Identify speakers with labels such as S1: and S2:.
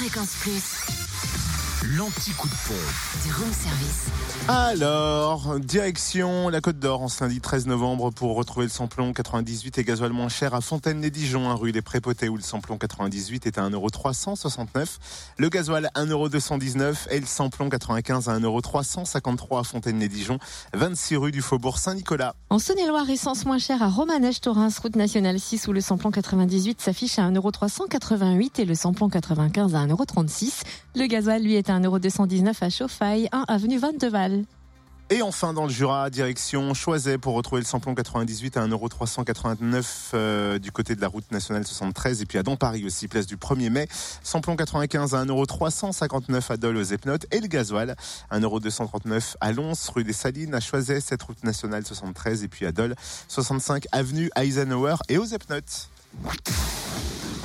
S1: Fréquence Plus,
S2: L'anti-coup de pompe.
S1: du room service.
S3: Alors, direction la Côte d'Or en ce lundi 13 novembre pour retrouver le samplon 98 et gasoil moins cher à Fontaine-les-Dijon, hein, rue des Prépotés où le samplon 98 est à 1,369€. Le gasoil 1,219€ et le samplon 95 à 1,353€ à Fontaine-les-Dijon, 26 rue du Faubourg Saint-Nicolas.
S4: En Saône-et-Loire, essence moins chère à Romanèche-Torins, route nationale 6, où le samplon 98 s'affiche à 1,388€ et le samplon 95 à 1,36€. Le gasoil, lui, est à 1,219€ à Chauffaille, 1 avenue Vandeval.
S3: Et enfin dans le Jura, direction Choiset pour retrouver le samplon 98 à 1,389€ euh, du côté de la route nationale 73 et puis à Don Paris aussi, place du 1er mai. Samplon 95 à 1,359€ à Dole aux Epnotes et le gasoil 1,239€ à Lons, rue des Salines, à Choiset, cette route nationale 73 et puis à Dole 65 avenue Eisenhower et aux Epnotes.